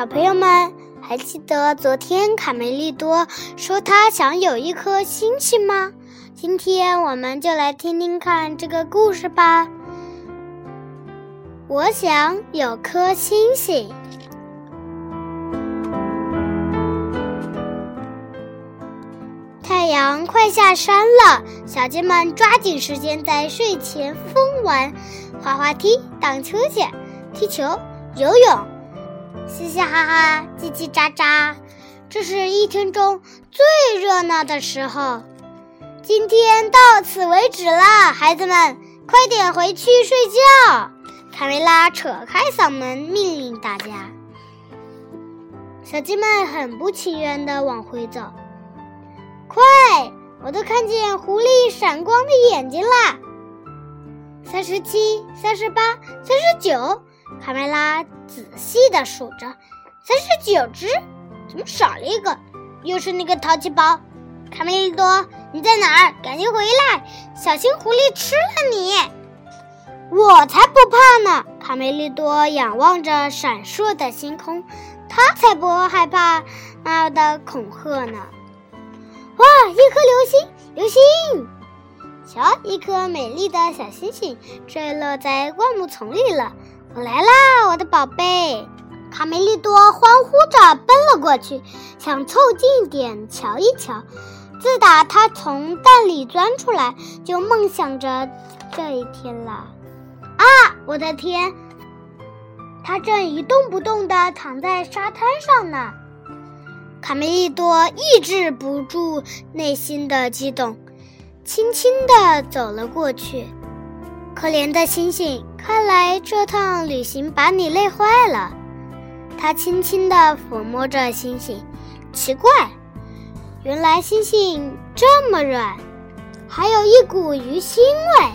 小朋友们，还记得昨天卡梅利多说他想有一颗星星吗？今天我们就来听听看这个故事吧。我想有颗星星。太阳快下山了，小鸡们抓紧时间在睡前疯玩滑滑梯、荡秋千、踢球、游泳，嘻嘻哈哈，叽叽喳喳。这是一天中最热闹的时候。今天到此为止了，孩子们，快点回去睡觉。卡梅拉扯开嗓门命令大家。小鸡们很不情愿地往回走。快！我都看见狐狸闪光的眼睛啦！三十七、三十八、三十九，卡梅拉仔细地数着，三十九只，怎么少了一个？又是那个淘气包！卡梅利多，你在哪儿？赶紧回来，小心狐狸吃了你！我才不怕呢！卡梅利多仰望着闪烁的星空，他才不害怕那样的恐吓呢。哇！一颗流星，流星！瞧，一颗美丽的小星星坠落在灌木丛里了。我来啦，我的宝贝！卡梅利多欢呼着奔了过去，想凑近点瞧一瞧。自打他从蛋里钻出来，就梦想着这一天了。啊，我的天！他正一动不动地躺在沙滩上呢。卡梅利多抑制不住内心的激动，轻轻地走了过去。可怜的星星，看来这趟旅行把你累坏了。他轻轻地抚摸着星星，奇怪，原来星星这么软，还有一股鱼腥味。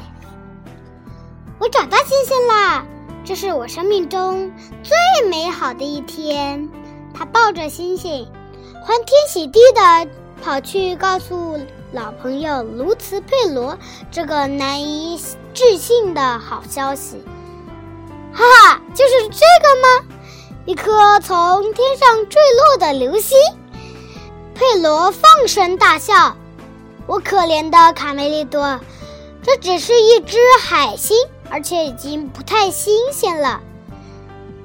我找到星星啦！这是我生命中最美好的一天。他抱着星星。欢天喜地的跑去告诉老朋友卢茨佩罗这个难以致信的好消息，哈哈，就是这个吗？一颗从天上坠落的流星！佩罗放声大笑。我可怜的卡梅利多，这只是一只海星，而且已经不太新鲜了。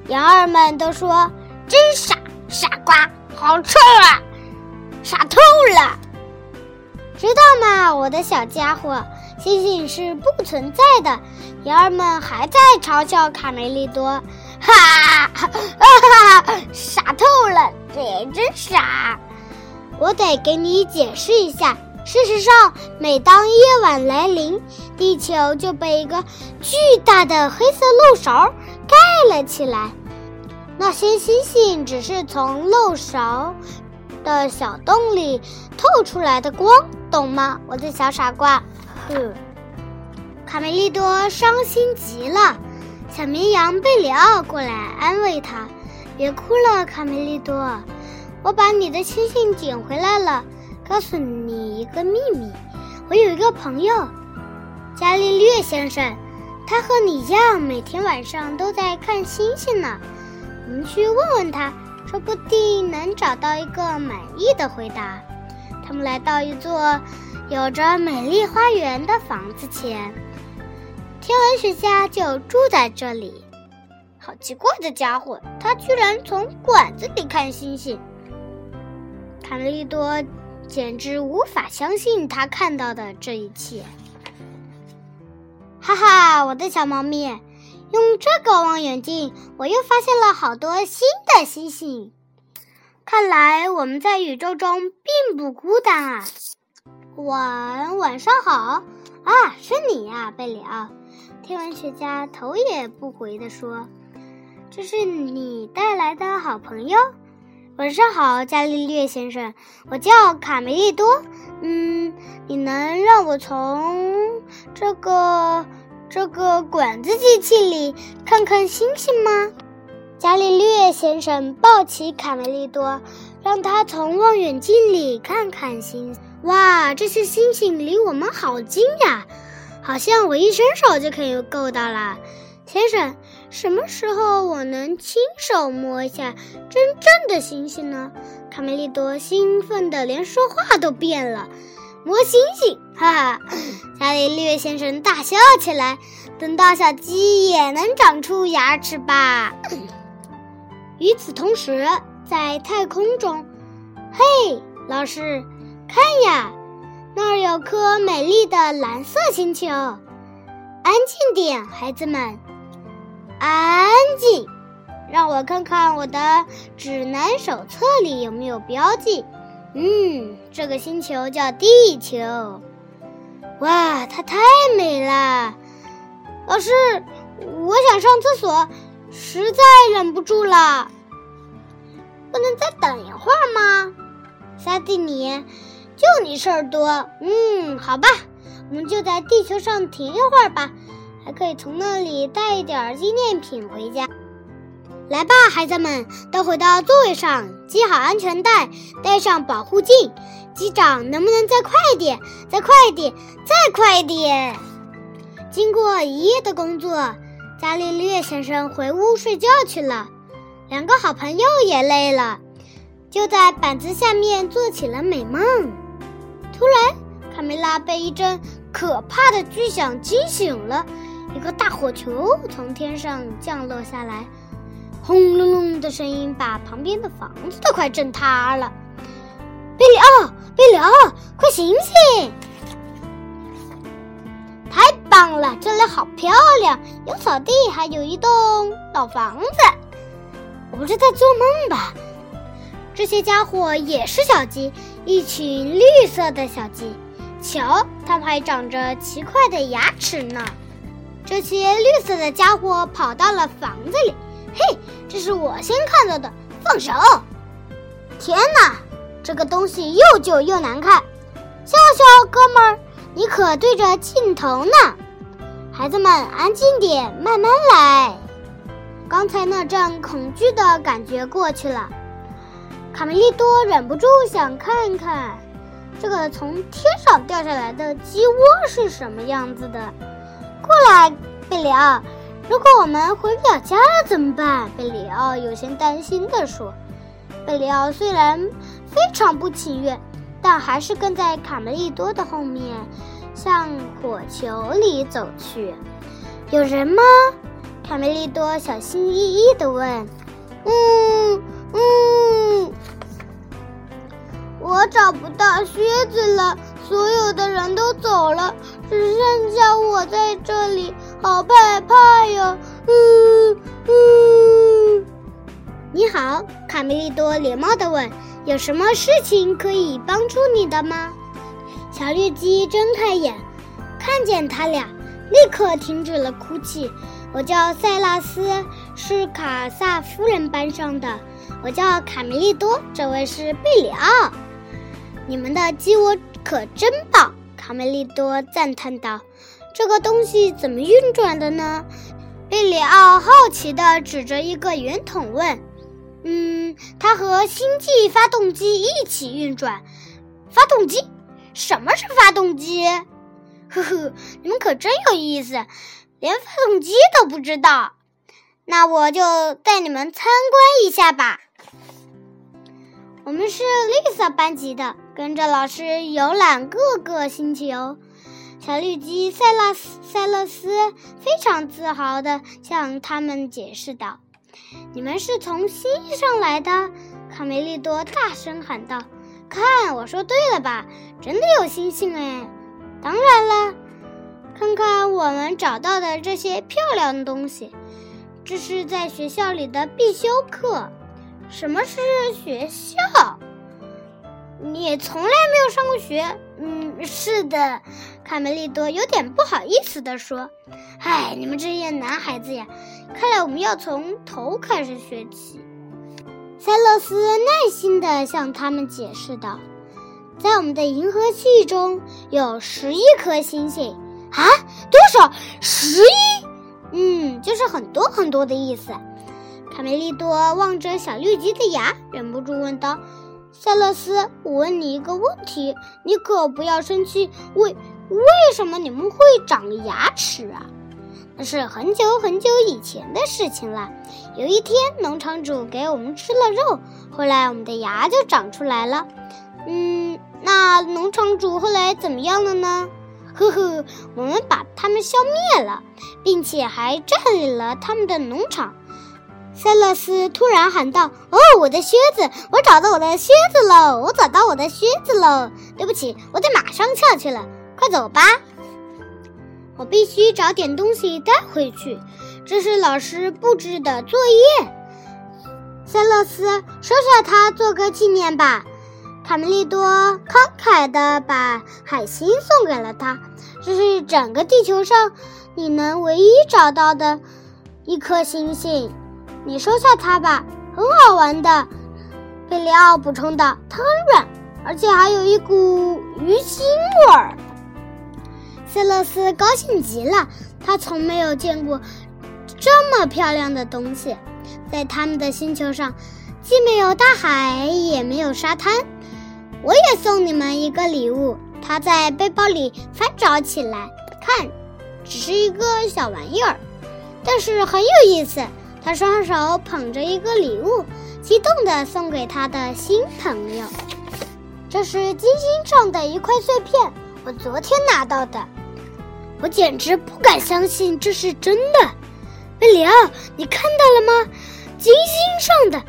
羊儿们都说真傻，傻瓜。好臭啊！傻透了，知道吗，我的小家伙？星星是不存在的。羊儿们还在嘲笑卡梅利多，哈哈哈！傻透了，这也真傻。我得给你解释一下。事实上，每当夜晚来临，地球就被一个巨大的黑色漏勺盖了起来。那些星星只是从漏勺的小洞里透出来的光，懂吗，我的小傻瓜？卡梅利多伤心极了。小绵羊贝里奥过来安慰他：“别哭了，卡梅利多，我把你的星星捡回来了。告诉你一个秘密，我有一个朋友，伽利略先生，他和你一样，每天晚上都在看星星呢。”我们去问问他，说不定能找到一个满意的回答。他们来到一座有着美丽花园的房子前，天文学家就住在这里。好奇怪的家伙，他居然从管子里看星星。卡梅利多简直无法相信他看到的这一切。哈哈，我的小猫咪！用这个望远镜，我又发现了好多新的星星。看来我们在宇宙中并不孤单啊！晚晚上好啊，是你呀，贝里奥。天文学家头也不回地说：“这是你带来的好朋友。”晚上好，伽利略先生，我叫卡梅利多。嗯，你能让我从这个？这个管子机器里看看星星吗？伽利略先生抱起卡梅利多，让他从望远镜里看看星。哇，这些星星离我们好近呀，好像我一伸手就可以够到了。先生，什么时候我能亲手摸一下真正的星星呢？卡梅利多兴奋的连说话都变了。摸星星，哈哈！伽利略先生大笑起来。等到小鸡也能长出牙齿吧。与此同时，在太空中，嘿，老师，看呀，那儿有颗美丽的蓝色星球。安静点，孩子们，安静。让我看看我的指南手册里有没有标记。嗯，这个星球叫地球。哇，它太美了！老师，我想上厕所，实在忍不住了。不能再等一会儿吗？萨蒂尼，就你事儿多。嗯，好吧，我们就在地球上停一会儿吧，还可以从那里带一点纪念品回家。来吧，孩子们，都回到座位上，系好安全带，戴上保护镜。机长，能不能再快一点？再快一点！再快一点！经过一夜的工作，伽利略先生回屋睡觉去了。两个好朋友也累了，就在板子下面做起了美梦。突然，卡梅拉被一阵可怕的巨响惊醒了，一个大火球从天上降落下来。轰隆隆的声音把旁边的房子都快震塌了。贝里奥，贝里奥，快醒醒！太棒了，这里好漂亮，有草地，还有一栋老房子。我不是在做梦吧？这些家伙也是小鸡，一群绿色的小鸡。瞧，它们还长着奇怪的牙齿呢。这些绿色的家伙跑到了房子里。嘿，这是我先看到的，放手！天哪，这个东西又旧又难看。笑笑，哥们儿，你可对着镜头呢。孩子们，安静点，慢慢来。刚才那阵恐惧的感觉过去了，卡梅利多忍不住想看看这个从天上掉下来的鸡窝是什么样子的。过来，贝里奥。如果我们回不了家了怎么办？贝里奥有些担心地说。贝里奥虽然非常不情愿，但还是跟在卡梅利多的后面，向火球里走去。有人吗？卡梅利多小心翼翼地问。嗯嗯，我找不到靴子了，所有的人都走了，只剩下我在这里。好害怕呀！嗯嗯。你好，卡梅利多礼貌地问：“有什么事情可以帮助你的吗？”小绿鸡睁开眼，看见他俩，立刻停止了哭泣。我叫塞拉斯，是卡萨夫人班上的。我叫卡梅利多，这位是贝里奥。你们的鸡窝可真棒！卡梅利多赞叹道。这个东西怎么运转的呢？贝里奥好奇地指着一个圆筒问：“嗯，它和星际发动机一起运转。发动机？什么是发动机？呵呵，你们可真有意思，连发动机都不知道。那我就带你们参观一下吧。我们是绿色班级的，跟着老师游览各个星球。”小绿鸡塞拉斯塞勒斯非常自豪地向他们解释道：“你们是从星上来的。”卡梅利多大声喊道：“看，我说对了吧？真的有星星哎！当然了，看看我们找到的这些漂亮的东西，这是在学校里的必修课。什么是学校？你也从来没有上过学？嗯，是的。”卡梅利多有点不好意思地说：“哎，你们这些男孩子呀，看来我们要从头开始学起。”塞勒斯耐心地向他们解释道：“在我们的银河系中有十一颗星星啊，多少？十一？嗯，就是很多很多的意思。”卡梅利多望着小绿鸡的牙，忍不住问道：“塞勒斯，我问你一个问题，你可不要生气。为……”为什么你们会长牙齿啊？那是很久很久以前的事情了。有一天，农场主给我们吃了肉，后来我们的牙就长出来了。嗯，那农场主后来怎么样了呢？呵呵，我们把他们消灭了，并且还占领了他们的农场。塞勒斯突然喊道：“哦，我的靴子！我找到我的靴子喽！我找到我的靴子喽！对不起，我得马上下去了。快走吧，我必须找点东西带回去。这是老师布置的作业。塞勒斯，收下它做个纪念吧。”卡梅利多慷慨地把海星送给了他。这是整个地球上你能唯一找到的一颗星星。你收下它吧，很好玩的。贝里奥补充道：“它很软，而且还有一股鱼腥味儿。”塞勒斯高兴极了，他从没有见过这么漂亮的东西。在他们的星球上，既没有大海，也没有沙滩。我也送你们一个礼物。他在背包里翻找起来，看，只是一个小玩意儿，但是很有意思。他双手捧着一个礼物，激动地送给他的新朋友。这是金星上的一块碎片，我昨天拿到的。我简直不敢相信这是真的。贝里奥，你看到了吗？金星上的，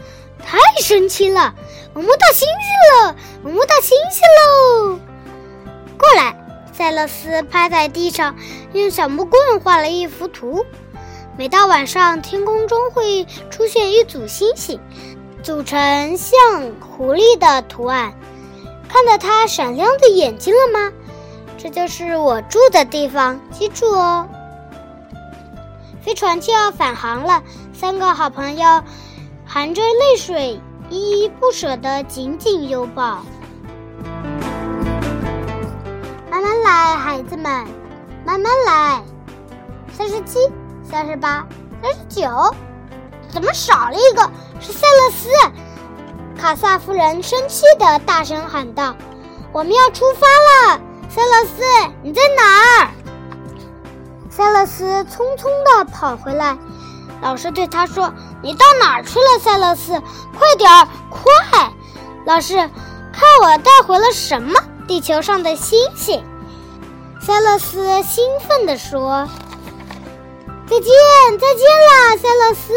太神奇了！我摸到星星了，我摸到星星喽！过来，塞勒斯趴在地上，用小木棍画了一幅图。每到晚上，天空中会出现一组星星，组成像狐狸的图案。看到它闪亮的眼睛了吗？这就是我住的地方，记住哦。飞船就要返航了，三个好朋友含着泪水，依依不舍地紧紧拥抱。慢慢来，孩子们，慢慢来。三十七。三十八，三十九，怎么少了一个？是塞勒斯！卡萨夫人生气的大声喊道：“我们要出发了，塞勒斯，你在哪儿？”塞勒斯匆匆的跑回来，老师对他说：“你到哪儿去了，塞勒斯？快点儿，快！”老师，看我带回了什么？地球上的星星。塞勒斯兴奋地说。再见，再见啦，塞勒斯！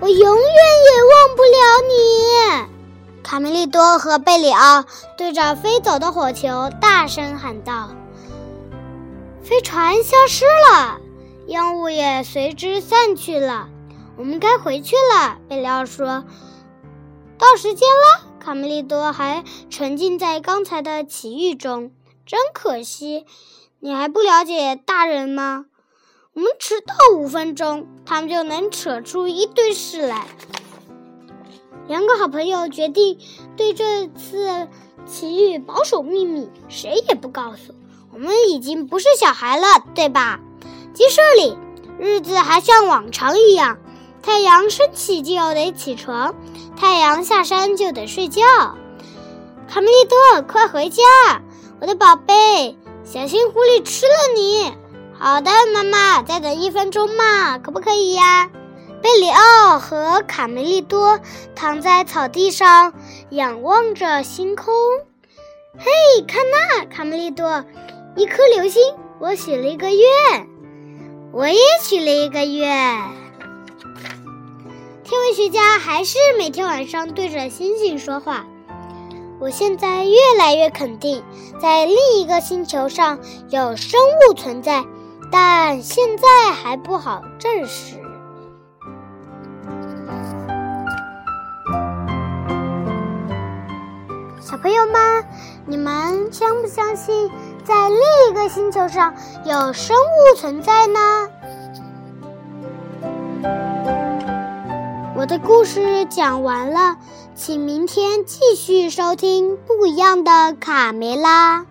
我永远也忘不了你。卡梅利多和贝里奥对着飞走的火球大声喊道：“飞船消失了，烟雾也随之散去了。我们该回去了。”贝里奥说：“到时间了。”卡梅利多还沉浸在刚才的奇遇中，真可惜。你还不了解大人吗？我们迟到五分钟，他们就能扯出一堆事来。两个好朋友决定对这次奇遇保守秘密，谁也不告诉。我们已经不是小孩了，对吧？鸡舍里，日子还像往常一样。太阳升起就要得起床，太阳下山就得睡觉。卡梅利多，快回家，我的宝贝，小心狐狸吃了你。好的，妈妈，再等一分钟嘛，可不可以呀？贝里奥和卡梅利多躺在草地上，仰望着星空。嘿，看那，卡梅利多，一颗流星。我许了一个愿，我也许了一个愿。天文学家还是每天晚上对着星星说话。我现在越来越肯定，在另一个星球上有生物存在。但现在还不好证实。小朋友们，你们相不相信在另一个星球上有生物存在呢？我的故事讲完了，请明天继续收听不一样的卡梅拉。